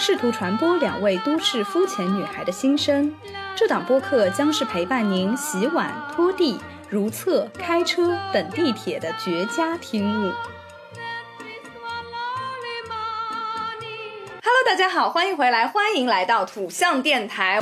试图传播两位都市肤浅女孩的心声。这档播客将是陪伴您洗碗、拖地、如厕、开车、等地铁的绝佳听物。Hello，大家好，欢迎回来，欢迎来到土象电台。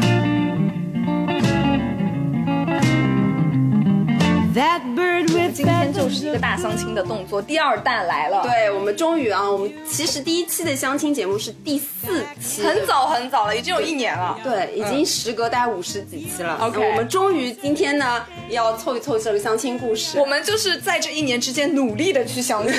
今天就是一个大相亲的动作，第二弹来了。对我们终于啊，我们其实第一期的相亲节目是第四期，很早很早了，已经有一年了。对，已经时隔大概五十几期了。OK，我们终于今天呢要凑一凑这个相亲故事。我们就是在这一年之间努力的去相亲，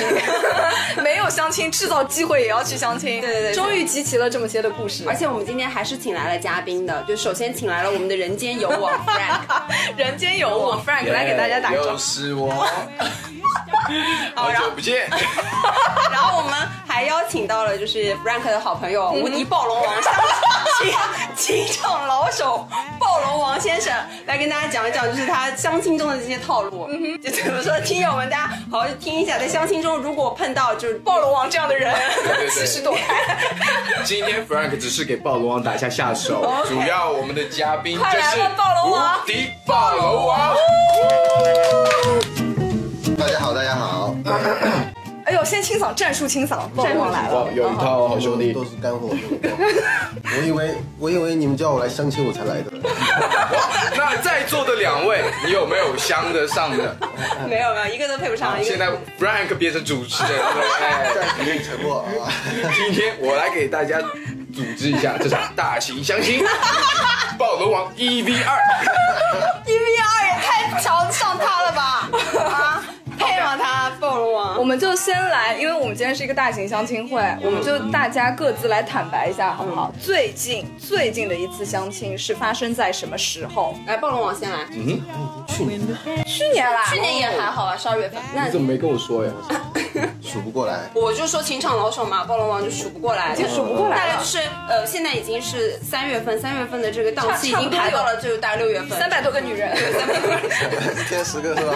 没有相亲制造机会也要去相亲。对对对，终于集齐了这么些的故事。而且我们今天还是请来了嘉宾的，就首先请来了我们的人间有我 Frank，人间有我 Frank 来给大家打又是我。好久不见。然后我们还邀请到了就是 Frank 的好朋友无敌暴龙王情场老手暴龙王先生来跟大家讲一讲，就是他相亲中的这些套路。嗯哼，就怎么说，听友们大家好好听一下，在相亲中如果碰到就是暴龙王这样的人，及时躲开。今天 Frank 只是给暴龙王打一下下手，主要我们的嘉宾就是暴龙王敌暴龙王。大家好，大家好。先清扫战术，清扫暴龙王来了，有一套好兄弟，都是干货。我以为，我以为你们叫我来相亲，我才来的。那在座的两位，你有没有相得上的？没有，没有，一个都配不上。现在 Frank 变成主持人，暂时沉默啊。今天我来给大家组织一下这场大型相亲，暴龙王一 v 二，一 v 二也太瞧得上他了吧？啊！配吗？他我们就先来，因为我们今天是一个大型相亲会，我们就大家各自来坦白一下，好不好？最近最近的一次相亲是发生在什么时候？来，暴龙王先来。嗯，去年，去年啦，去年也还好啊，十二月份。那你怎么没跟我说呀？数不过来。我就说情场老手嘛，暴龙王就数不过来，就数不过来。大概就是呃，现在已经是三月份，三月份的这个档期已经排到了，就大概六月份。三百多个女人，三百多个，一 天十个是吧？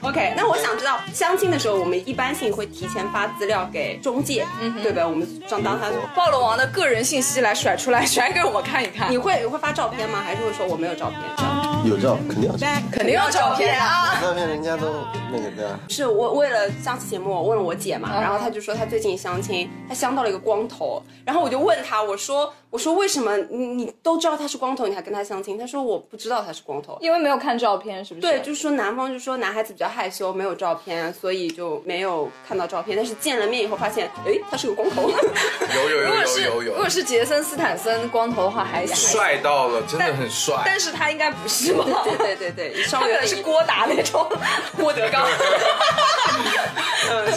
OK，那我想知道相亲的时候，我们一般性会提前发资料给中介，对吧？我们当当他暴龙王的个人信息来甩出来，甩给我看一看。你会你会发照片吗？还是会说我没有照片？有照，肯定要照，肯定要照片啊！照片人家都那个的。是我为了上次节目，我问了我姐嘛，然后她就说她最近相亲，她相到了一个光头，然后我就问她，我说我说为什么你你都知道他是光头，你还跟他相亲？他说我不知道他是光头，因为没有看照片，是不是？对，就是说男方就说男孩子比较害羞，没有照片，所以就没有看到照片。但是见了面以后发现，哎，他是个光头。有有有有有有。如果是杰森斯坦森光头的话，还帅到了，真的很帅。但是他应该不是吧？对对对 对，稍微可能是郭达那种，郭德纲。嗯，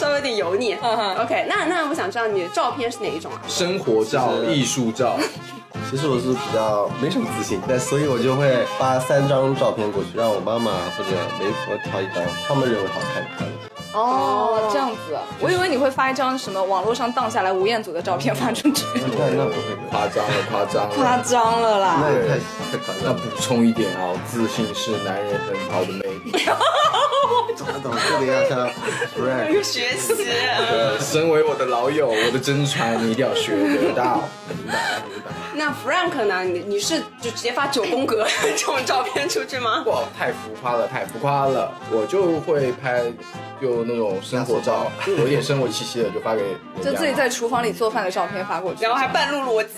稍微有点油腻。OK，那那我想知道你的照片是哪一种啊？生活照、艺术照。其实我是比较没什么自信，但所以我就会发三张照片过去，让我妈妈或者媒婆挑一张他们认为好看的。哦，这样子，我以为你会发一张什么网络上荡下来吴彦祖的照片发出去。那那不会，夸张了，夸张了，夸张了啦。那也太太夸张。那补充一点啊，自信是男人很好的魅力。懂了懂了，这个要向 Frank 学习。对，身为我的老友，我的真传你一定要学得到。明白明白。那 Frank 呢？你你是就直接发九宫格 这种照片出去吗？哇，太浮夸了，太浮夸了！我就会拍，就那种生活照，有点生活气息的，就发给就自己在厨房里做饭的照片发过去，然后还半露裸肌、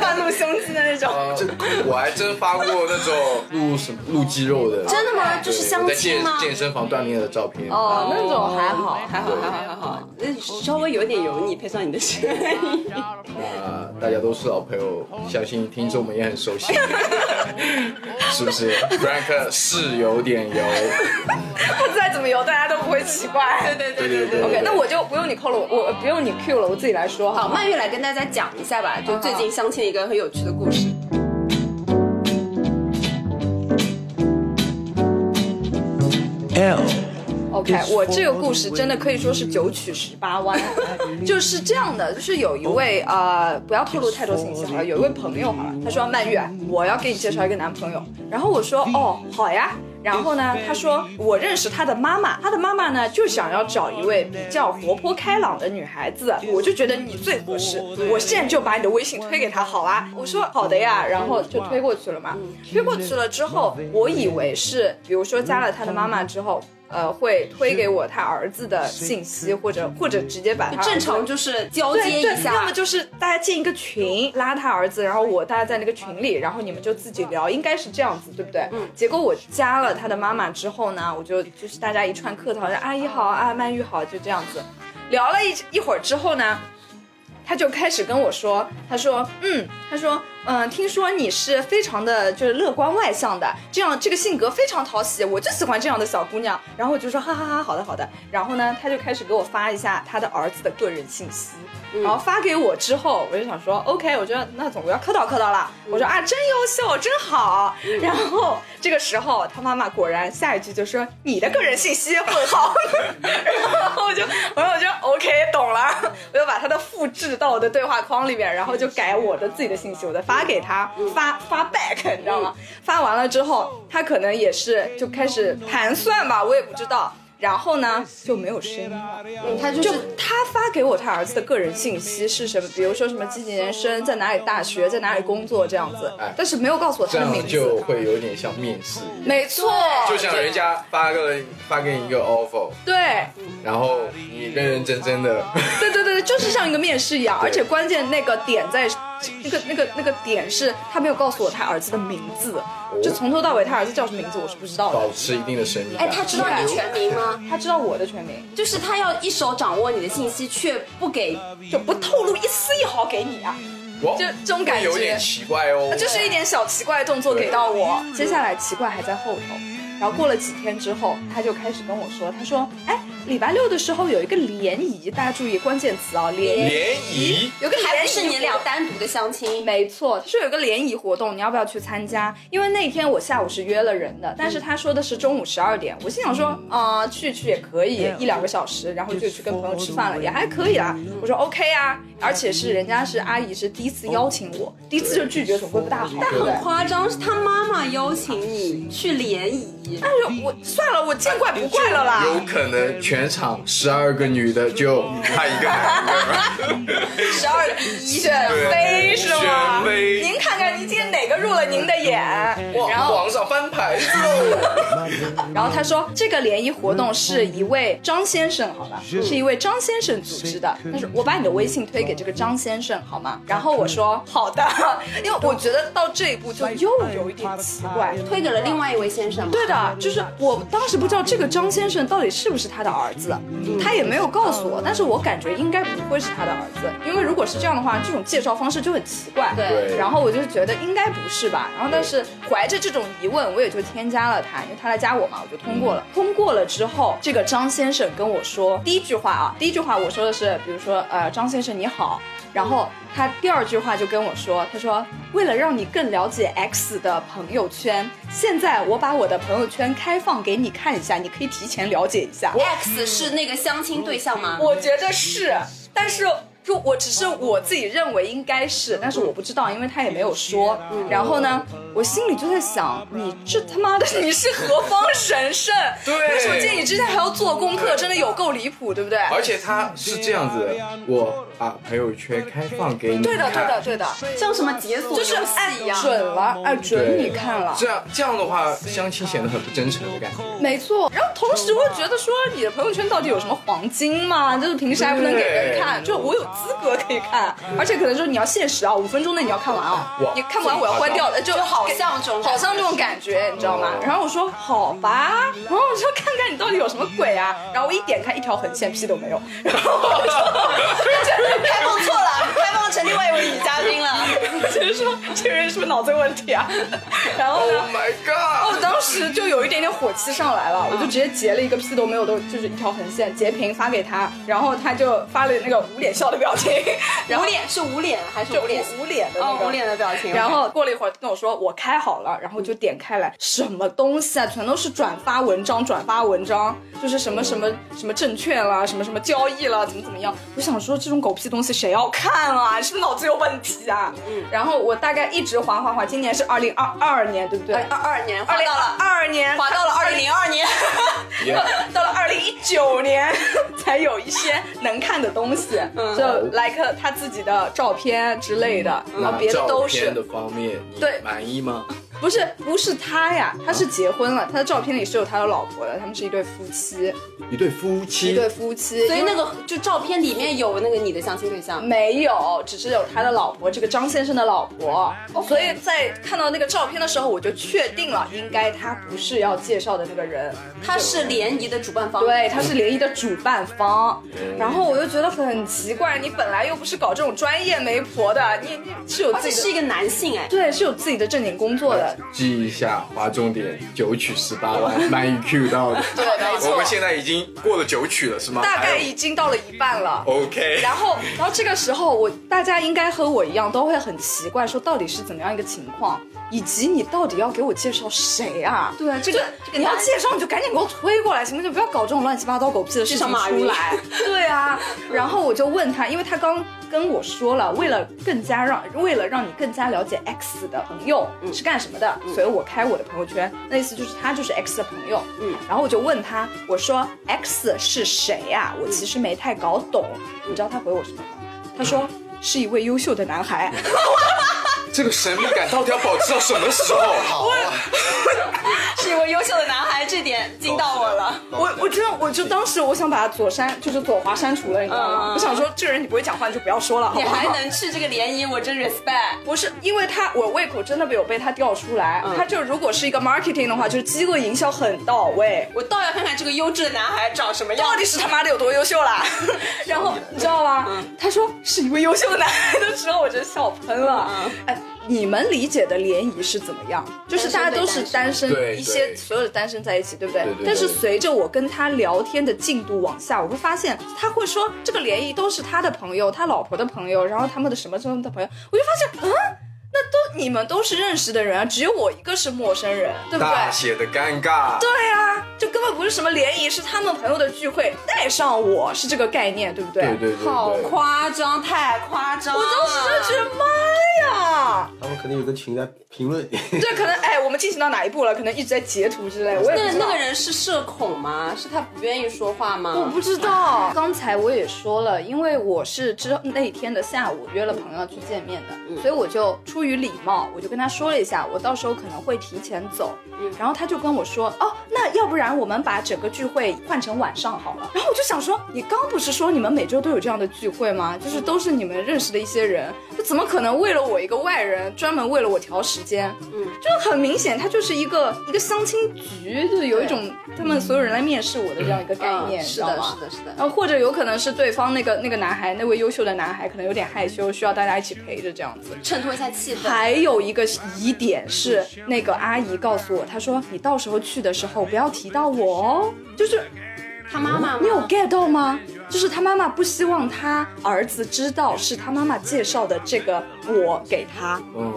半露胸肌的那种。这我还真发过那种露什么露肌肉的。真的吗？就是相亲吗？健身房锻炼的照片。哦，那种还好，还好，还好，还好。那稍微有点油腻，配上你的声音。那大家都是老朋友。相信听众们也很熟悉，是不是？Frank 是有点油，不 再怎么油，大家都都不会奇怪。对对对对对对 OK，那我就不用你扣了，我我不用你 Q 了，我自己来说。好，曼玉来跟大家讲一下吧，就最近相亲一个很有趣的故事。L OK，我这个故事真的可以说是九曲十八弯，就是这样的，就是有一位呃，不要透露太多信息好了，有一位朋友好了，他说曼玉，我要给你介绍一个男朋友，然后我说哦好呀。然后呢，他说我认识他的妈妈，他的妈妈呢就想要找一位比较活泼开朗的女孩子，我就觉得你最合适，我现在就把你的微信推给他，好啊？我说好的呀，然后就推过去了嘛。推过去了之后，我以为是，比如说加了他的妈妈之后。呃，会推给我他儿子的信息，或者或者直接把他正常就是交接一下，要么就是大家建一个群，拉他儿子，然后我大家在那个群里，然后你们就自己聊，应该是这样子，对不对？嗯。结果我加了他的妈妈之后呢，我就就是大家一串客套，阿姨好啊，曼玉好，就这样子聊了一一会儿之后呢，他就开始跟我说，他说，嗯，他说，嗯，听说你是非常的就是乐观外向的，这样这个性格非常讨喜，我就喜欢这样的小姑娘。然后我就说，哈哈哈，好的好的。然后呢，他就开始给我发一下他的儿子的个人信息，然后发给我之后，我就想说，OK，我觉得那总归要客套客套了。我说啊，真优秀，真好。然后这个时候，他妈妈果然下一句就说你的个人信息问号，然后我就，我说我就 OK 懂了，我就把他的复制到我的对话框里面，然后就改我的自己的信息，我再发给他，发发 back，你知道吗？发完了之后，他可能也是就开始盘算吧，我也不知道。然后呢，就没有声音了。嗯他就就是他发给我他儿子的个人信息是什么？比如说什么几几年生，在哪里大学，在哪里工作这样子哎，但是没有告诉我他的名字就。会有点像面试，没错，就像人家发个发给你一个 offer，对然后你认认真真的，对对对，就是像一个面试一样，而且关键那个点在，那个那个那个点是他没有告诉我他儿子的名字，就从头到尾他儿子叫什么名字我是不知道的。保持一定的神秘哎，他知道你全名吗？他知道我的全名，就是他要一手掌握你的信息，却不给就不透露一丝一毫给你啊，哇就这种感觉有点奇怪哦。就是一点小奇怪的动作给到我。接下来奇怪还在后头，然后过了几天之后，他就开始跟我说，他说，哎，礼拜六的时候有一个联谊，大家注意关键词啊，联谊，联谊，有个还不是你俩单独的相亲，没错，他说有个联谊活动，你要不要去参加？因为那天我下午是约了人的，但是他说的是中午十二点，我心想说，啊、去去也可以，一两个小时，然后就去跟朋友吃饭了，也还可以啦。我说 OK 啊，而且是人家是阿姨是第一次邀请我，第一次就拒绝，总归不大好，但很？夸张，是他妈妈邀请你去联谊，哎呦，我算了，我见怪不怪了啦。有可能全场十二个女的就他一个男的，十二比一选妃是吗选？妃您看看，您今天哪个入了您的眼？然后皇上翻牌子喽！然后他说，这个联谊活动是一位张先生，好吧，是一位张先生组织的。他说，我把你的微信推给这个张先生，好吗？然后我说好的，因为我觉得到这一步就又有一点奇怪。推给了另外一位先生。对的，就是我当时不知道这个张先生到底是不是他的儿子，他也没有告诉我，但是我感觉应该不会是他的儿子，因为如果是这样的话，这种介绍方式就很奇怪。对对然后我就觉得应该不是吧，然后但是怀着这种疑问，我也就添加了他，因为他来加我嘛，我就通过了。通过了之后，这个张先生跟我说第一句话啊，第一句话我说的是，比如说呃，张先生你好。然后他第二句话就跟我说，他说为了让你更了解 X 的朋友圈，现在我把我的朋友圈开放给你看一下，你可以提前了解一下。X 是那个相亲对象吗？我觉得是，但是就我只是我自己认为应该是，但是我不知道，因为他也没有说。然后呢，我心里就在想，你这他妈的你是何方神圣？对但是我见你之前还要做功课，真的有够离谱，对不对？而且他是这样子，我把朋友圈开放给你对的，对的，对的，像什么解锁就是按一样。准了，按准你看了。这样这样的话，相亲显得很不真诚的感觉。没错，然后同时我又觉得说，你的朋友圈到底有什么黄金吗？就是平时还不能给人看，就我有资格可以看，而且可能说你要限时啊，五分钟内你要看完啊。哇，你看不完我要关掉的，就就好像这种好像这种感觉，你知道吗？然后我说好吧，然后我说看看你到底有什么鬼啊，然后我一点开一条横线，屁都没有，然后我就 开放错了，成另外一位女嘉宾了。就是说这个人是不是脑子有问题啊？然后呢 Oh，my god！我当时就有一点点火气上来了，我就直接截了一个屁都没有的，就是一条横线截屏发给他，然后他就发了那个捂脸笑的表情，然后捂脸是捂脸还是捂脸？捂脸的那个哦，捂脸的表情。然后过了一会儿跟我说我开好了，然后就点开来，什么东西啊，全都是转发文章，转发文章，就是什么什么什么证券啦，什么什么交易啦，怎么怎么样。我想说这种狗屁东西谁要看啊？是不是脑子有问题啊？嗯。然后我大概一直滑滑滑，今年是二零二二年，对不对？二二年滑二零到了，二二年，滑到了二零零二年。到了二零一九年才有一些能看的东西，嗯就 like 他自己的照片之类的，然后别的都是照片的方面，对满意吗？不是不是他呀，他是结婚了，他的照片里是有他的老婆的，他们是一对夫妻，一对夫妻一，对夫妻，所以那个就照片里面有那个你的相亲对象。没有，只是有他的老婆，这个张先生的老婆。所以在看到那个照片的时候，我就确定了，应该他不是要介绍的那个人，他是联谊的主办方。对，他是联谊的主办方。然后我就觉得很奇怪，你本来又不是搞这种专业媒婆的，你你是有自己的。是一个男性哎。对，是有自己的正经工作的，记一下，划重点，九曲十八弯，满语 Q 到的。对，没错我们，现在已经过了九曲了，是吗？大概已经到了一半了。OK。然后，然后这个时候我大家应该和我一样都会很奇怪，说到底是怎么样一个情况，以及你到底要给我介绍谁啊？对啊，这个你要介绍你就赶紧给我推过来，行不行？不要搞这种乱七八糟狗屁的事情出来。对啊，然后我就问他，因为他刚跟我说了，为了更加让为了让你更加了解 X 的朋友是干什么的，所以我开我的朋友圈，那意思就是他就是 X 的朋友。嗯，然后我就问他，我说 X 是谁呀、我其实没太搞懂。你知道他回我什么吗？他说是一位优秀的男孩。这个神秘感到底要保持到什么时候？好啊，是一位优秀的男孩，这点惊到我了。我我真的我就当时我想把他左删，就是左滑删除了，你知道吗？嗯我想说这个人你不会讲话你就不要说了，好不好？你还能去这个联谊，我真 respect。不是因为他我胃口真的有被他吊出来，嗯他就如果是一个 marketing 的话，就是饥饿营销很到位。我倒要看看这个优质的男孩长什么样到。底是他妈的有多优秀啦？然后你知道吗？嗯他说是一位优秀的男孩的时候，我就笑喷了。嗯哎，你们理解的联谊是怎么样？就是大家都是单身，对一些所有的单身在一起，对不对？对对对但是随着我跟他聊天的进度往下，我会发现他会说这个联谊都是他的朋友，他老婆的朋友，然后他们的什么什么的朋友，我就发现，嗯，那都你们都是认识的人啊，只有我一个是陌生人，对不对？大写的尴尬。对啊，就根本不是什么联谊，是他们朋友的聚会，带上我是这个概念，对不对？对对对好对，夸张，太夸张了！我当时就觉得妈呀，他们肯定有个群在评论。对可能哎，我们进行到哪一步了？可能一直在截图之类，我也不知道那那个。人是社恐吗？是他不愿意说话吗？我不知道，刚才我也说了，因为我是之那天的下午约了朋友去见面的，所以我就出于礼貌，我就跟他说了一下，我到时候可能会提前走。然后他就跟我说，哦，那要不然我们把整个聚会换成晚上好了。然后我就想说，你刚不是说你们每周都有这样的聚会吗？就是都是你们认识的一些人，就怎么可能为了我一个外人，专门为了我调时间？嗯，就很明显，他就是一个一个相亲局，就是有一种他们所有人来面试我的这样一个概念，嗯是的？是的，是的。然后或者有可能是对方那个那个男孩，那位优秀的男孩可能有点害羞，需要大家一起陪着这样子。衬托一下气氛。还有一个疑点是，那个阿姨告诉我，她说你到时候去的时候不要提到我哦，就是他妈妈你有 get 到吗？就是他妈妈不希望他儿子知道是他妈妈介绍的这个我给他，嗯，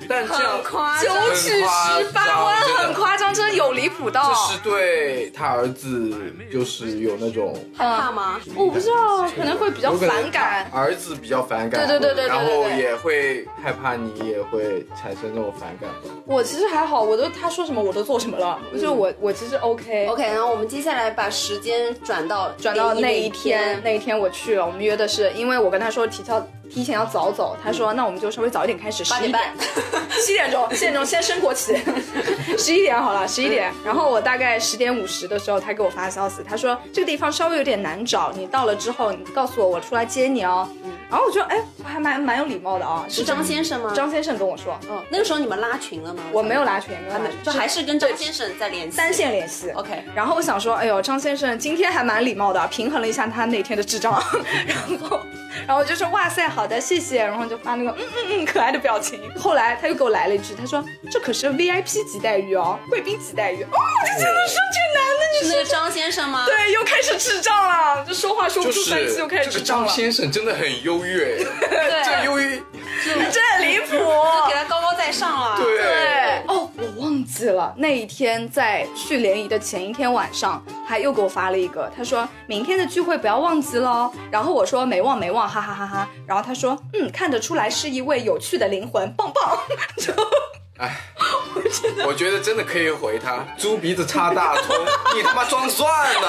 但这样很夸九张。曲十八弯，很夸张，真的有离谱到这。是对他儿子就是有那种害怕吗？我不知道，可能会比较反感。儿子比较反感，对对对对对然后也会害怕你也会产生那种反感。我其实还好，我都他说什么我都做什么了，就是我我其实 OK。OK，然后我们接下来把时间转到转到那那一天，那一天我去了，我们约的是，因为我跟他说提前提前要早走，他说那我们就稍微早一点开始，十点点半，七点钟，七点钟先升国旗，十一点好了，十一点。然后我大概十点五十的时候，他给我发消息，他说这个地方稍微有点难找，你到了之后你告诉我，我出来接你哦。然后我觉得哎，我还蛮蛮有礼貌的啊。是张先生吗？张先生跟我说，嗯，那个时候你们拉群了吗？我没有拉群，没有拉群，就还是跟张先生在联系，单线联系。OK 然后我想说，哎呦，张先生今天还蛮礼貌的，平衡了一下他那天的智障，然后，然后我就说哇塞，好的，谢谢，然后就发那个嗯嗯嗯可爱的表情。后来他又给我来了一句，他说这可是 VIP 级待遇哦，贵宾级待遇。哦，我就觉得说这男的你是是那个张先生吗？对，又开始智障了，就说话说不出三次，又开始智障了，张先生真的很优越，这个优越，真很离谱。给他高高在上了。对对，哦，记了那一天在去联谊的前一天晚上，他又给我发了一个，他说明天的聚会不要忘记喽。然后我说没忘没忘，哈哈哈哈。然后他说嗯，看得出来是一位有趣的灵魂，棒棒。就哎，我觉得真的可以回他，猪鼻子插大葱，你他妈装蒜呢？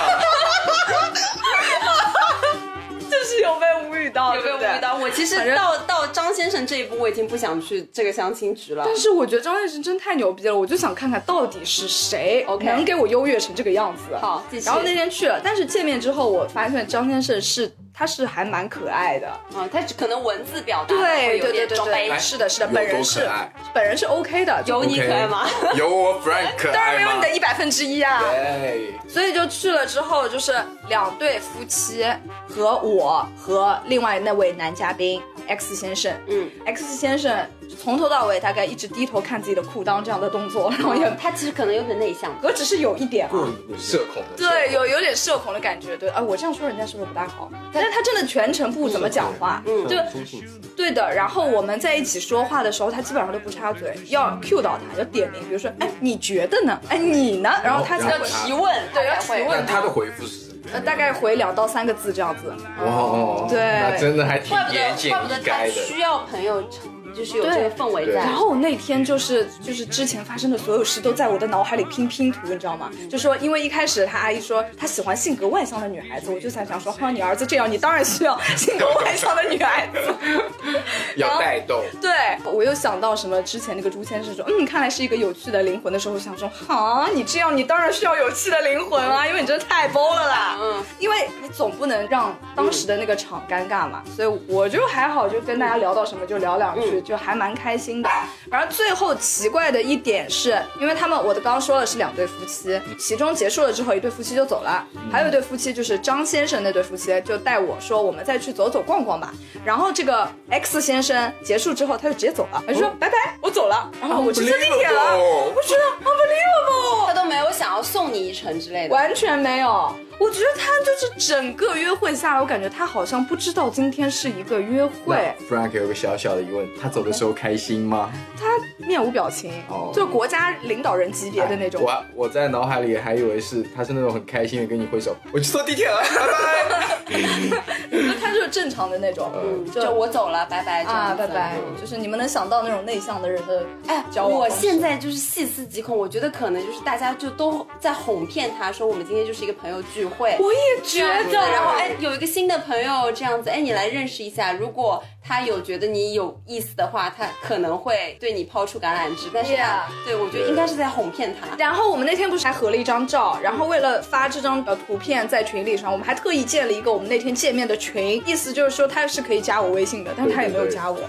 就是有被无有没有遇到？我其实到到张先生这一步，我已经不想去这个相亲局了。但是我觉得张先生真太牛逼了，我就想看看到底是谁 OK 能给我优越成这个样子。好继续然后那天去了，但是见面之后，我发现张先生是他是还蛮可爱的。啊，他可能文字表达会对有对对对对，点装杯。是的，是的，本人是本人是 OK 的，有你可爱吗？有我 Frank 可 当然没有你的一百分之一啊。对，所以就去了之后，就是两对夫妻和我和另外那位男嘉宾 X 先生。嗯，X 先生从头到尾大概一直低头看自己的裤裆这样的动作，然后也他其实可能有点内向。我只是有一点啊。社恐的，对，有有点社恐的感觉，对啊，我这样说人家是不是不大好？但是他真的全程不怎么讲话，嗯就中性词对的。然后我们在一起说话的时候，他基本上都不插嘴，要 cue 到他，要点名，比如说，哎，你觉得呢？哎，你呢？然后他才然后会提问，对要提问那他的回复是？呃，大概回两到三个字这样子。哦，对那真的还挺怪不得怪不得他。需要朋友，就是有这个氛围对在。然后我那天就是就是之前发生的所有事都在我的脑海里拼拼图，你知道吗？就说因为一开始他阿姨说他喜欢性格外向的女孩子，我就在想说，哈，你儿子这样，你当然需要性格外向的女孩子。要带动，对，我又想到什么之前那个朱先生说，嗯，看来是一个有趣的灵魂的时候，我想说，哈，你这样你当然需要有趣的灵魂啊，因为你真的太崩了啦。嗯，因为你总不能让当时的那个场尴尬嘛，所以我就还好，就跟大家聊到什么就聊两句，就还蛮开心的。然后最后奇怪的一点是，因为他们我的刚刚说了是两对夫妻，其中结束了之后，一对夫妻就走了，还有一对夫妻就是张先生那对夫妻就带我说我们再去走走逛逛吧。然后这个 X 先生结束之后他就直接走了，他就说拜拜，我走了。然后我去坐地铁了我觉得 unbelievable。他都没有想要送你一程之类的。完全没有。我觉得他就是整个约会下来，我感觉他好像不知道今天是一个约会，Frank 有个小小的疑问，他走的时候开心吗？他面无表情，哦就国家领导人级别的那种。我我在脑海里还以为是他是那种很开心的跟你挥手，我去坐地铁了，拜拜。就他就是正常的那种，嗯，就就我走了，拜拜。啊，拜拜，就是你们能想到那种内向的人的哎，交往我现在就是细思极恐，我觉得可能就是大家就都在哄骗他说我们今天就是一个朋友聚会，我也觉，得，然后哎有一个新的朋友这样子，哎你来认识一下，如果他有觉得你有意思的话，他可能会对你抛出橄榄枝，但是对我觉得应该是在哄骗他。然后我们那天不是还合了一张照，然后为了发这张呃图片在群里上，我们还特意建了一个我们那天见面的群，意思就是说他是可以加我微信的，但是他也没有对对对加我。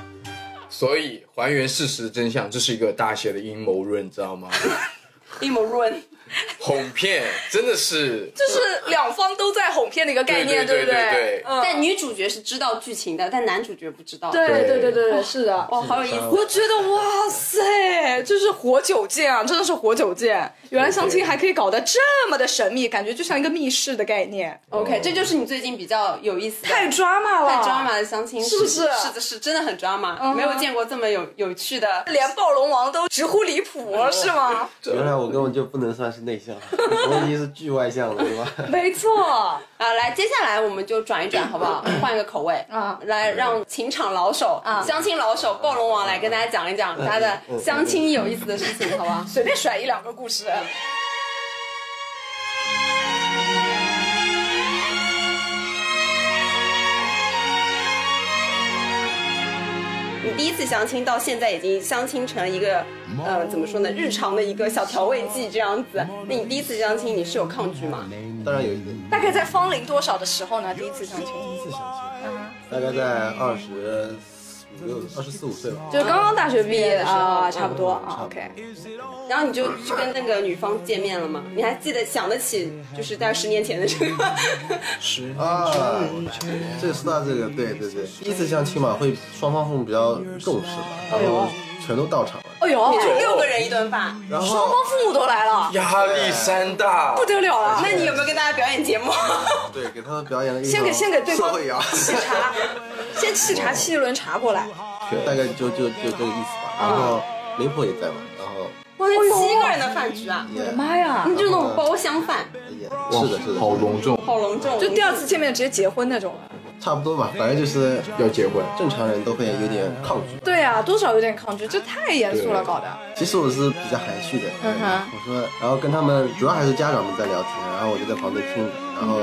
所以还原事实真相，这是一个大写的阴谋论，知道吗？阴谋论，哄骗真的是 就是两方都在哄骗的一个概念，对对不对？对对嗯，但女主角是知道剧情的，但男主角不知道。对对对对对对，是的。哇，好有意思。我觉得哇塞，这是活久见啊，真的是活久见。原来相亲还可以搞得这么的神秘，感觉就像一个密室的概念，OK，这就是你最近比较有意思的。太 drama 了，太 drama 的相亲是不是是的，是真的很 drama，、嗯 没有见过这么有有趣的。连暴龙王都直呼离谱，是吗？原来我根本就不能算是内向，我已经是巨外向了，对吧？没错，啊，来，接下来我们就转一转，好不好？换一个口味啊来让情场老手啊相亲老手暴龙王来跟大家讲一讲他的相亲有意思的事情，好不好？随便甩一两个故事。你第一次相亲到现在已经相亲成了一个，呃，怎么说呢，日常的一个小调味剂这样子。那你第一次相亲你是有抗拒吗？当然有一点。大概在芳龄多少的时候呢？第一次相亲？第一次相亲，大概在二十二十四五岁吧。就是刚刚大学毕业的时候啊，差不多嗯啊。OK，然后你就去跟那个女方见面了吗？你还记得想得起，就是在十年前的这个？啊，这说到这个，对对对，第一次相亲嘛，会双方父母比较重视吧，然后全都到场了，哎呦，六个人一顿饭，然后双方父母都来了，压力山大，不得了了。那你有没有跟大家表演节目？对给他们表演了一先给场先给对方社会摇，沏茶，先沏茶沏一轮茶过来。大概就就就这个意思吧。然后媒婆也在嘛，然后哇，那七个人的饭局啊，我的妈呀！你就那种包厢饭，是的，是的，好隆重，好隆重。就第二次见面直接结婚那种。差不多吧，反正就是要结婚。正常人都会有点抗拒。对啊，多少有点抗拒，这太严肃了，搞的。其实我是比较含蓄的，嗯哼我说，然后跟他们主要还是家长们在聊天，然后我就在旁边听，然后，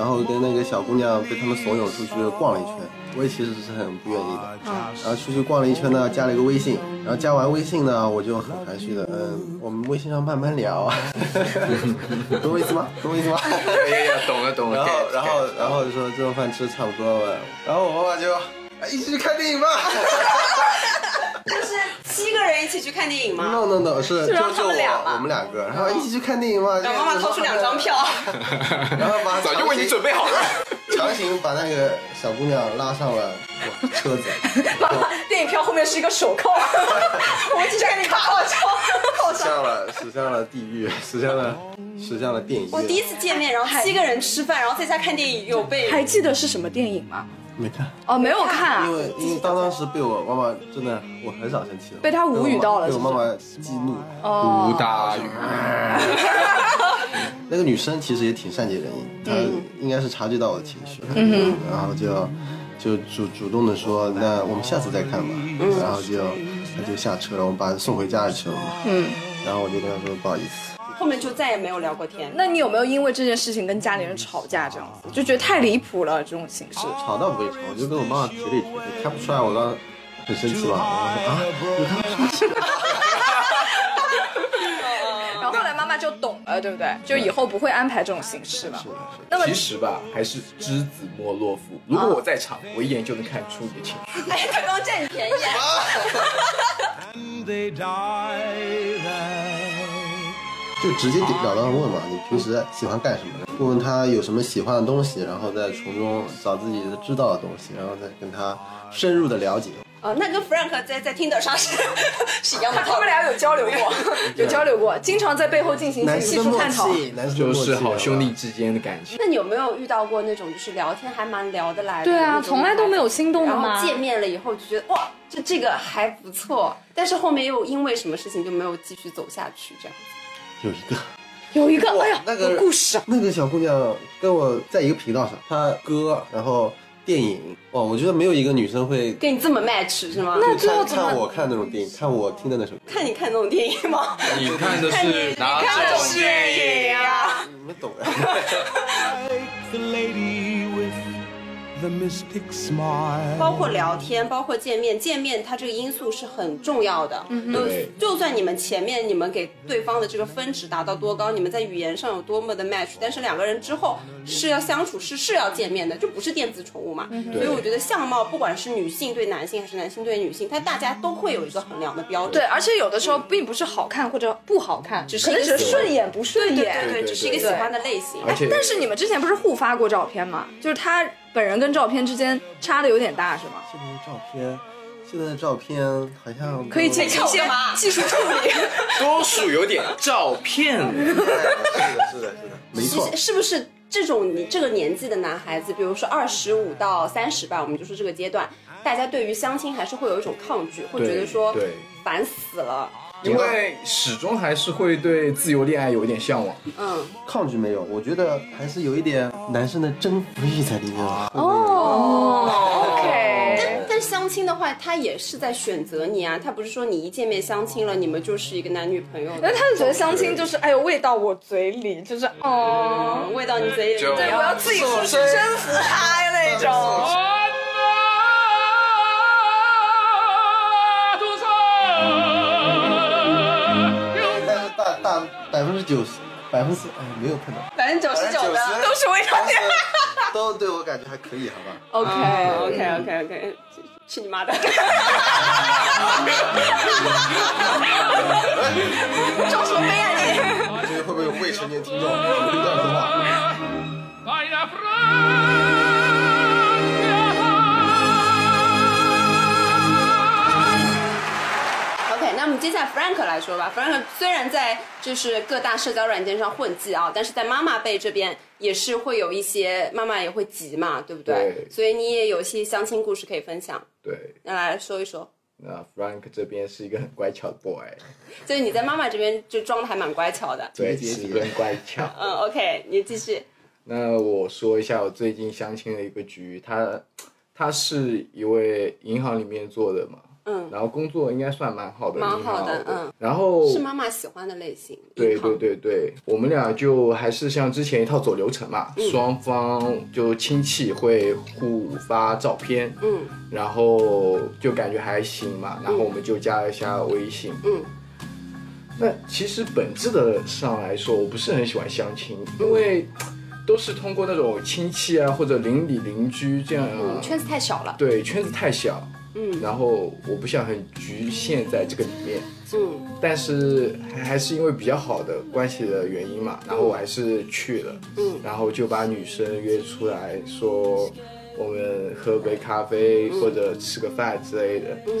然后跟那个小姑娘被他们怂恿出去逛了一圈，我也其实是很不愿意的，然后出去逛了一圈呢，加了一个微信，然后加完微信呢，我就很含蓄的，嗯，我们微信上慢慢聊，懂我意思吗？懂我意思吗？哎呀，懂了懂了。然后然后然后就说这顿饭吃的差不多了，然后我妈妈就，哎一起去看电影吧。看电影吗？no no no，是就让他就们俩嘛我我们两个，然后一起去看电影嘛。然后妈妈掏出两张票，然后把早就为你准备好了。强行把那个小姑娘拉上了我车子，妈妈，电影票后面是一个手铐，我们继续看电影靠上，靠上。驶向了驶向了地狱，驶向了驶向了电影我第一。次见面，然后七个人吃饭，然后在家看电影，有被还记得是什么电影吗？没看，哦，没有看。啊。因为因为当当时被我妈妈真的我很少生气了，被她无语到了被我妈妈妈激怒。哦。吴大宇，那个女生其实也挺善解人意，她应该是察觉到我的情绪，嗯，然后就就主主动的说，那我们下次再看吧，然后就她就下车了，我们把她送回家去了，嗯，然后我就跟她说不好意思，后面就再也没有聊过天。那你有没有因为这件事情跟家里人吵架这样子，就觉得太离谱了这种形式？吵倒不会吵，我就跟我妈妈提了一句，你看不出来我刚很生气吧？我说啊，你看不出来。然后后来妈妈就懂了，对不对？就以后不会安排这种形式了。那么其实吧，还是知子莫若父。如果我在场，我一眼就能看出你的情绪。哎，他刚占你便宜。就直接了当的问嘛，你平时喜欢干什么？问问他有什么喜欢的东西，然后再从中找自己的知道的东西，然后再跟他深入的了解。哦，那跟 Frank 在在听的上是是一样的。他们俩有交流过，有交流过，经常在背后进行男技生默术探讨。就是好兄弟。之间的感情。那你有没有遇到过那种就是聊天还蛮聊得来的？对啊，从来都没有心动的然吗后？见面了以后就觉得哇，这这个还不错，但是后面又因为什么事情就没有继续走下去，这样。有一个，有一个，哎呀，那个故事啊！那个小姑娘跟我在一个频道上，她歌，然后电影，哇，我觉得没有一个女生会跟你这么 match 是吗？那就看最后怎么看我看那种电影，看我听的那首歌，看你看那种电影吗？你看的是哪种电影？啊！你们懂的。like 包括聊天，包括见面，见面它这个因素是很重要的。嗯对就算你们前面你们给对方的这个分值达到多高，你们在语言上有多么的 match，但是两个人之后是要相处，是是要见面的，就不是电子宠物嘛。所以我觉得相貌，不管是女性对男性还是男性对女性，它大家都会有一个衡量的标准。对，而且有的时候并不是好看或者不好看，只可能只是顺眼不顺眼。对对，对只是一个喜欢的类型。而且但是你们之前不是互发过照片吗？就是他本人跟照片之间差的有点大，是吗？现在的照片，现在的照片好像可以进行一些技术处理。多数有点照片。是的，是的，是的，没错其实。是不是这种你这个年纪的男孩子，比如说二十五到三十吧，我们就说这个阶段，大家对于相亲还是会有一种抗拒，会觉得说对烦死了。因为始终还是会对自由恋爱有一点向往。嗯，抗拒没有，我觉得还是有一点男生的征服欲在里面吧。哦，OK。但但相亲的话，他也是在选择你啊，他不是说你一见面相亲了，你们就是一个男女朋友。那他就觉得相亲就是，哎呦，喂到我嘴里，就是哦，嗯，喂到你嘴里，就对，我要自己出去征服他那种。百分之九十，百分之哎没有碰到，百分之九十九的都是为了你。都对我感觉还可以，好吧？OK OK OK OK，去你妈的！装什么悲啊你？这个会不会有未成年听众不乱说话？接下来 Frank 来说吧。Frank 虽然在就是各大社交软件上混迹啊，但是在妈妈辈这边也是会有一些妈妈也会急嘛，对不对？对所以你也有一些相亲故事可以分享，对，那来说一说。那 Frank 这边是一个很乖巧的 boy，就是你在妈妈这边就装的还蛮乖巧的。对，十分乖巧。嗯，OK，你继续。那我说一下我最近相亲的一个局，他他是一位银行里面做的嘛，嗯，然后工作应该算蛮好的，蛮好好的嗯，然后是妈妈喜欢的类型。对对。对对，我们俩就还是像之前一套走流程嘛，嗯。双方就亲戚会互发照片，嗯。然后就感觉还行嘛，然后我们就加了一下微信。嗯。那其实本质的上来说，我不是很喜欢相亲，因为都是通过那种亲戚啊或者邻里邻居这样，嗯，圈子太小了。对圈子太小，嗯。然后我不想很局限在这个里面。嗯。但是还还是因为比较好的关系的原因嘛，然后我还是去了，嗯。然后就把女生约出来说，我们喝杯咖啡或者吃个饭之类的。嗯。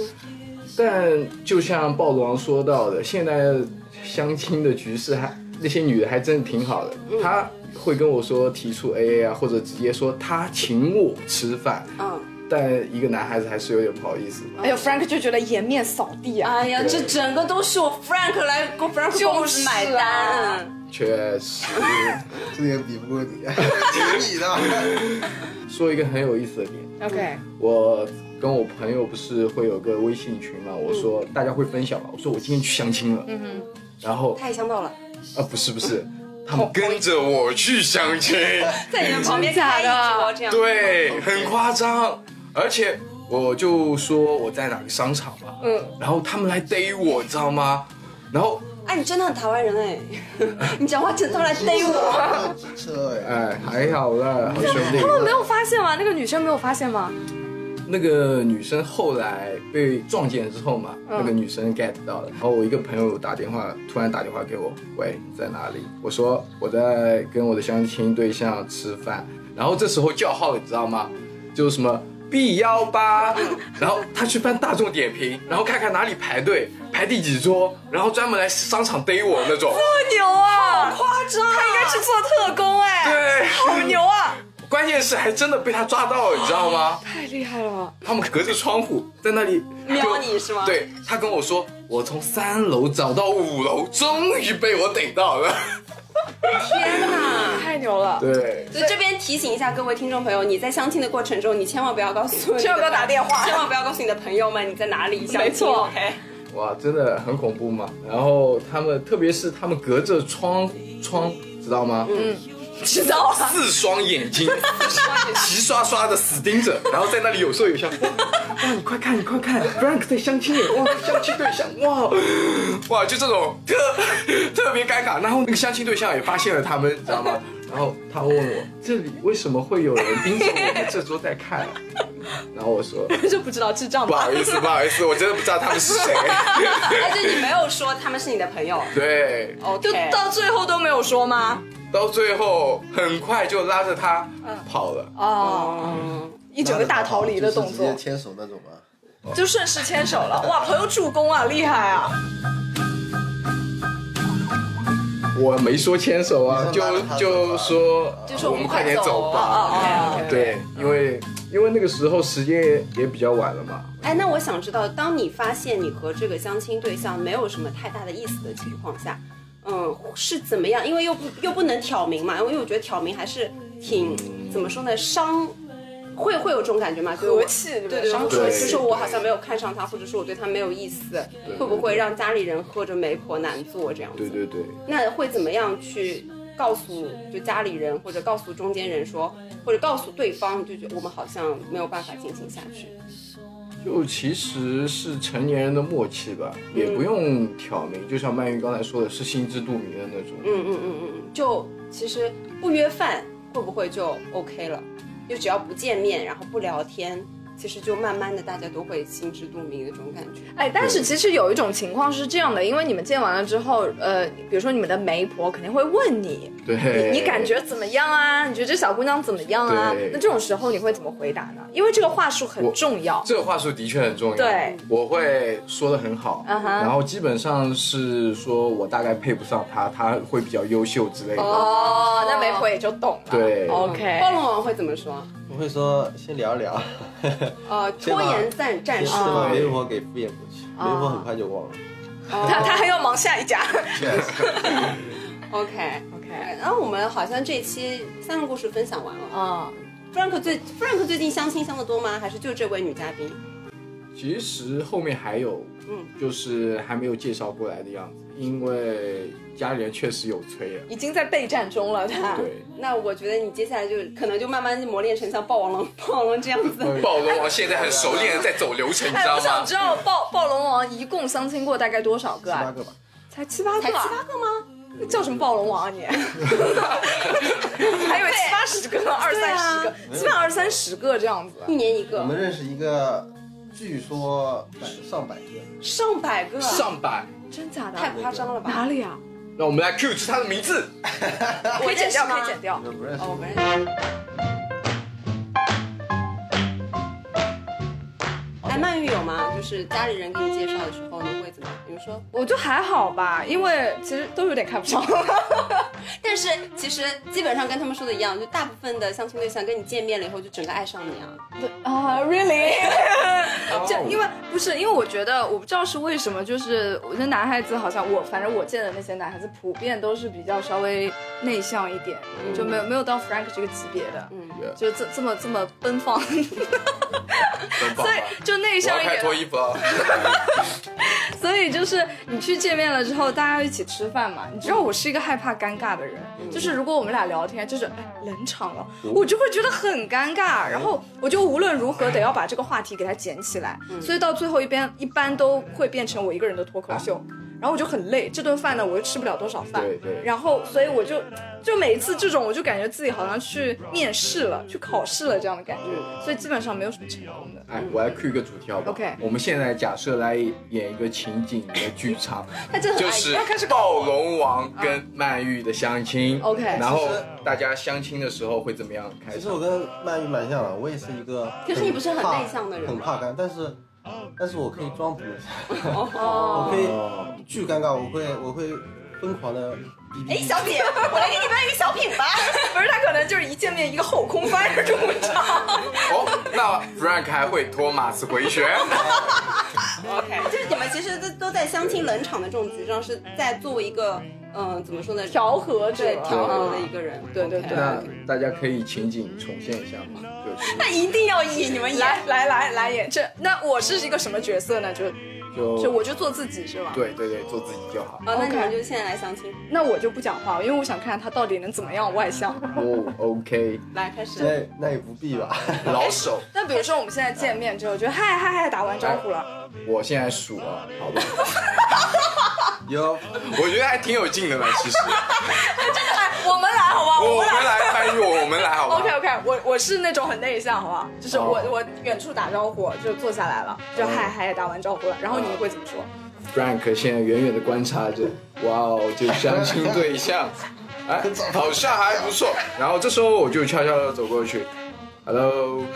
但就像暴龙王说到的，现在相亲的局势还那些女的还真的挺好的，嗯。她会跟我说提出 AA 啊，或者直接说她请我吃饭，嗯。但一个男孩子还是有点不好意思。哎呦，Frank 就觉得颜面扫地啊！哎呀，这整个都是我 Frank 来给我 Frank 就是啊。单。确实，这也比不过你，听你的。说一个很有意思的点，OK，我跟我朋友不是会有个微信群嘛，我说大家会分享嘛，我说我今天去相亲了，嗯哼，然后他也相到了，啊不是不是，他们跟着我去相亲，在你们旁边开一桌这样。对，很夸张，而且我就说我在哪个商场嘛，嗯，然后他们来逮我，你知道吗？然后哎，你真的很台湾人哎，你讲话真的来逮我。车哎，哎还好啦，好兄弟，他们没有发现吗？那个女生没有发现吗？那个女生后来被撞见之后嘛，那个女生 get 到了，然后我一个朋友打电话，突然打电话给我，喂，你在哪里？我说我在跟我的相亲对象吃饭，然后这时候叫号，你知道吗？就是什么 B 幺八，然后他去翻大众点评，然后看看哪里排队，排第几桌，然后专门来商场逮我那种。牛啊！好夸张，他应该去做特工哎，对，好牛啊！关键是还真的被他抓到了，你知道吗？太厉害了！他们隔着窗户在那里瞄你是吗对他跟我说，我从三楼找到五楼，终于被我逮到了。天哪！太牛了！对，所以这边提醒一下各位听众朋友，你在相亲的过程中，你千万不要告诉，千万不要 打电话千万不要告诉你的朋友们你在哪里相亲。没错 OK。哇，真的很恐怖嘛。然后他们，特别是他们隔着窗窗，知道吗？嗯，知道啊，四双眼睛，齐刷刷的死盯着，然后在那里有说有笑。哇，你快看，你快看，Frank 在相亲耶！哇，相亲对象，哇哇，就这种特 特别尴尬。然后那个相亲对象也发现了他们，你知道吗？然后他问我，这里为什么会有人盯着我们这桌在看？然后我说，就不知道智障吧？不好意思，不好意思，我真的不知道他们是谁。而且你没有说他们是你的朋友。对，OK。就到最后都没有说吗？到最后很快就拉着他跑了。哦，一整个大逃离的动作直接，牵手那种吗？就顺势牵手了。哇，朋友助攻啊，厉害啊！我没说牵手啊，就就说就说我们快点走吧。对，因为因为那个时候时间也也比较晚了嘛。哎，那我想知道，当你发现你和这个相亲对象没有什么太大的意思的情况下，嗯，是怎么样？因为又不又不能挑明嘛，因为我觉得挑明还是挺怎么说呢，伤。会会有这种感觉吗？就是我和气对对对就是我好像没有看上他，或者说我对他没有意思，会不会让家里人喝着媒婆难做这样子？对对对，那会怎么样去告诉就家里人，或者告诉中间人说，或者告诉对方，就觉得我们好像没有办法进行下去。就其实是成年人的默契吧，也不用挑明，就像曼玉刚才说的，是心知肚明的那种。嗯嗯嗯嗯嗯，就其实不约饭会不会就 OK 了？就只要不见面，然后不聊天，其实就慢慢的大家都会心知肚明的这种感觉。哎，但是其实有一种情况是这样的，因为你们见完了之后，呃，比如说你们的媒婆肯定会问你，对，你感觉怎么样啊？你觉得这小姑娘怎么样啊？那这种时候你会怎么回答呢？因为这个话术很重要。这个话术的确很重要。对，我会说的很好嗯哼然后基本上是说我大概配不上她，她会比较优秀之类的。哦，那媒婆也就懂了。对，OK。暴龙王会怎么说？我会说先聊聊，呃，拖延战战术先把媒婆给敷衍过去，媒婆很快就忘了。他他还要忙下一家。OK OK。然后我们好像这期三个故事分享完了。啊，Frank 最 Frank 最近相亲相的多吗？还是就这位女嘉宾？其实后面还有，嗯，就是还没有介绍过来的样子，因为家里人确实有催了。已经在备战中了。他。对，那我觉得你接下来就可能就慢慢磨练成像霸王龙霸王龙这样子。暴龙王现在很熟练的在走流程，你知哎，道吗？我想知道暴暴龙王一共相亲过大概多少个啊？七八个吧，才七八个、七八个吗？那叫什么暴龙王啊你？还以为七八十个呢，二三十个，基本上二三十个这样子。一年一个，我们认识一个，据说百上百个，上百个，上百，真假的？太夸张了吧？哪里啊？那我们来 Q 出他的名字。可以剪掉，吗可以剪掉我。不认识哦，我不认识。曼玉有吗？就是家里人给你介绍的时候，你会怎么？比如说，我就还好吧，因为其实都有点看不上。但是其实基本上跟他们说的一样，就大部分的相亲对象跟你见面了以后，就整个爱上你啊。啊、r e a l l y 就因为不是因为我觉得我不知道是为什么，就是我觉得男孩子好像我反正我见的那些男孩子普遍都是比较稍微内向一点，就没有没有到 Frank 这个级别的，嗯，就这这么这么奔放，所以就内向一点。脱衣服了。所以就是你去见面了之后，大家一起吃饭嘛。你知道我是一个害怕尴尬的人，就是如果我们俩聊天，就是哎冷场了，我就会觉得很尴尬，然后我就无论如何得要把这个话题给它捡起来，所以到最后一边一般都会变成我一个人的脱口秀。然后我就很累，这顿饭呢我又吃不了多少饭，对对然后所以我就就每一次这种我就感觉自己好像去面试了，去考试了这样的感觉，所以基本上没有什么成功的。哎，我来 Q 一个主题好不好 OK 我们现在假设来演一个情景的剧场，他真的就是开始暴龙王跟曼玉的相亲。OK 然后大家相亲的时候会怎么样开场？其实我跟曼玉蛮像的，我也是一个。可是你不是很内向的人很怕干，但是但是我可以装不内向，哦 我可以哦巨尴尬，我会我会疯狂的。哎，小品，我来给你颁一个小品吧。不是他可能就是一见面一个后空翻这种场。哦，那 Frank 还会托马斯回旋。OK，就是你们其实都都在相亲冷场的这种局上，是在作为一个嗯、怎么说呢，调和者对调和的一个人。对对对那大家可以情景重现一下吗？就是 那一定要演，你们演。来来来来演这，那我是一个什么角色呢？就就就我就做自己是吧？。对对对，做自己就好。好，那你们就现在来相亲，那我就不讲话，因为我想看看他到底能怎么样外向。哦，OK，来开始。那那也不必吧。老手。那比如说我们现在见面之后，就嗨嗨嗨打完招呼了，我现在数啊，好吧，有我觉得还挺有劲的呢。其实，好吧，我们来参与，我们来好吧。OK OK，我我是那种很内向，好不好？就是我、哦我远处打招呼就坐下来了，就嗨嗨打完招呼了，然后你会怎么说？Frank 现在远远的观察着，哇哦，这相亲对象，哎，好像还不错。然后这时候我就悄悄的走过去，Hello，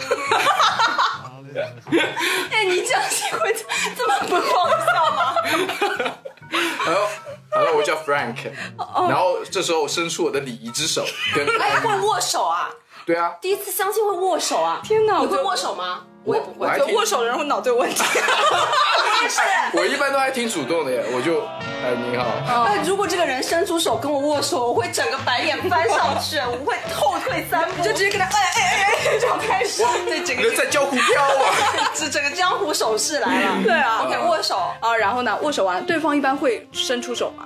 哎，你相亲会这么不方向吗？Hello。Hello，我叫 Frank，然后这时候我伸出我的礼仪之手，跟哎，会握手啊？对啊，第一次相亲会握手啊？天哪你会握手吗？我不会我还。就挺握手的人会脑子有问题。我一般都还挺主动的耶，我就，哎，你好，那如果这个人伸出手跟我握手，我会整个白眼翻上去，我会后退三步，就直接跟他哎哎哎哎这样开始。对整个在江湖飘啊。这整个江湖手势来了。对啊 OK，握手。啊，然后呢，握手完，对方一般会伸出手吗，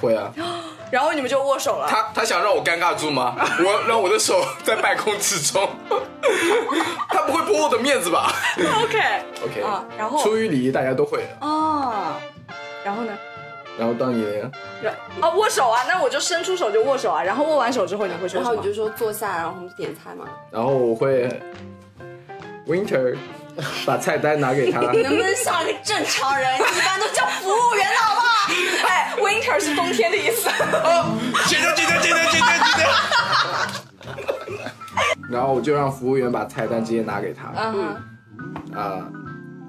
会啊，然后你们就握手了。他他想让我尴尬住吗？我让我的手在半空之中，他不会驳我的面子吧 OK？OK，啊，然后出于礼仪，大家都会的。啊，然后呢？然后当你了，哦，握手啊，那我就伸出手就握手啊，然后握完手之后你会说什么然后你？就说坐下，然后我们点菜嘛。然后我会 Winter 把菜单拿给他，能不能像个正常人？一般都叫服务员的好不好？哎，winter 是冬天的意思。剪掉剪掉剪掉剪掉剪掉。然后我就让服务员把菜单直接拿给他，嗯，啊，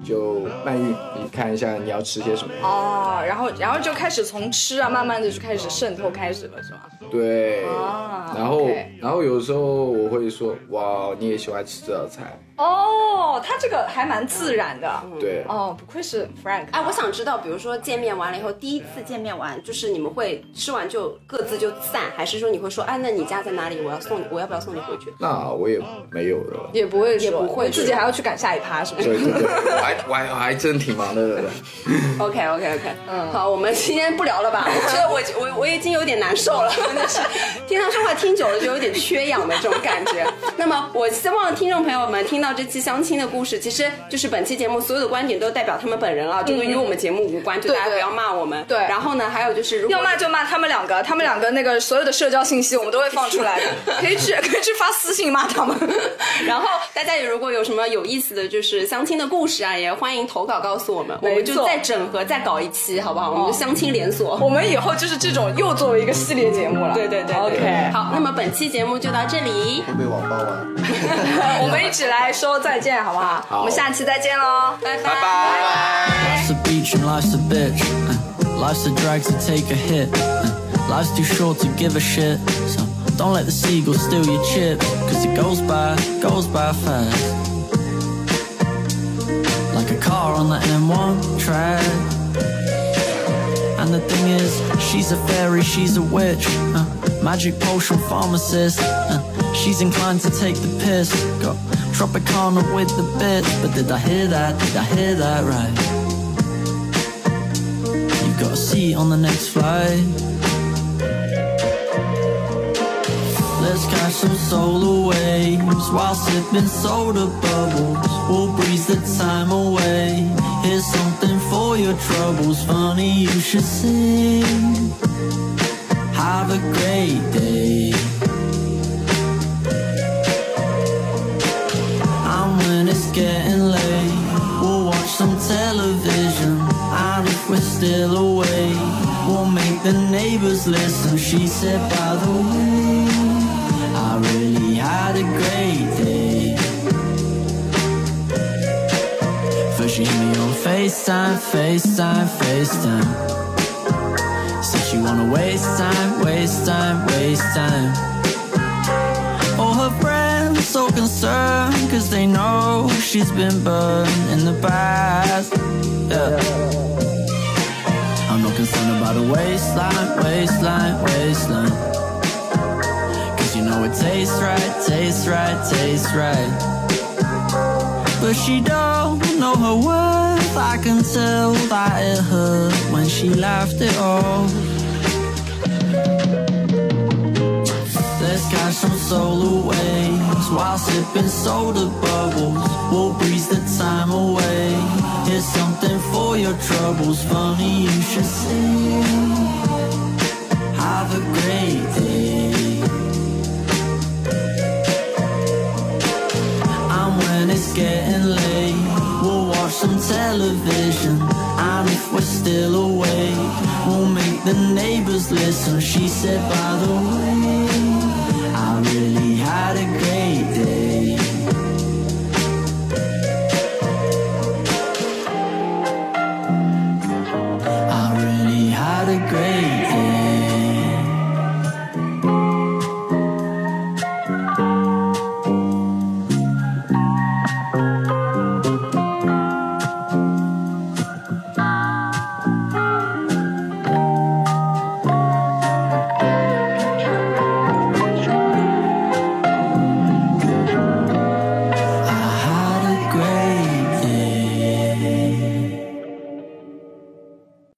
就曼玉，你看一下你要吃些什么？哦，然后然后就开始从吃啊，慢慢的就开始渗透开始了，是吗？对，啊然后然后有时候我会说，哇，你也喜欢吃这道菜，哦，他这个还蛮自然的。对，哦，不愧是 Frank。哎，我想知道，比如说见面完了以后，第一次见面完，就是你们会吃完就各自就散，还是说你会说，哎，那你家在哪里？我要送你，我要不要送你回去？那我也没有了。也不会说，也不会自己还要去赶下一趴，是不是？对对对，我还我还我还真挺忙的。OK OK OK，嗯，好，我们今天不聊了吧？我觉得我我我已经有点难受了，真的是 听他说话听久了就有点缺氧的这种感觉。那么我希望听众朋友们听到这期相亲的故事，其实就是本期节目所有的观点都代表他们本人啊，这个与我们节目无关，就大家不要骂我们。对然后呢，还有就是如果要骂就骂他们两个，他们两个那个所有的社交信息我们都会放出来的，可以去可以去发私信骂他们。然后大家也如果有什么有意思的就是相亲的故事啊，也欢迎投稿告诉我们，我们就再整合再搞一期，好不好？我们就相亲连锁。我们以后就是这种又作为一个系列节目了。对对对对 OK，好，那么本期节目就到这里，会被网暴完。我们一起来说再见，好不好？好我们下期再见喽，拜拜拜拜。 Life's a beach and life's a bitch. uh, Life's a drag to take a hit. uh, Life's too short to give a shit. So don't let the seagulls steal your chips. Cause it goes by, goes by fast. Like a car on the M1 track. And the thing is, she's a fairy, she's a witch. uh, magic potion pharmacist. uh, she's inclined to take the piss. Got Tropicana with the bit. But did I hear that? Did I hear that right? You've got a seat on the next flight. Let's catch some solar waves while sipping soda bubbles. We'll breeze the time away. Here's something for your troubles. Funny you should sing. Have a great day. Getting late, we'll watch some television. And if we're still awake, we'll make the neighbors listen. She said, by the way, I really had a great day. First she hit me on FaceTime, FaceTime, FaceTime. Said she wanna waste time, waste time, waste time. All her friends so concerned Cause they know she's been burned in the past. Yeah. I'm not concerned about a waistline, waistline, waistline. Cause you know it tastes right, tastes right, tastes right. But she don't know her worth. I can tell that it hurt when she laughed it off. Let's catch some waves while sipping soda bubbles. We'll breeze the time away. Here's something for your troubles. Funny you should say. Have a great day. And when it's getting late, we'll watch some television. And if we're still awake, we'll make the neighbors listen. She said, by the way.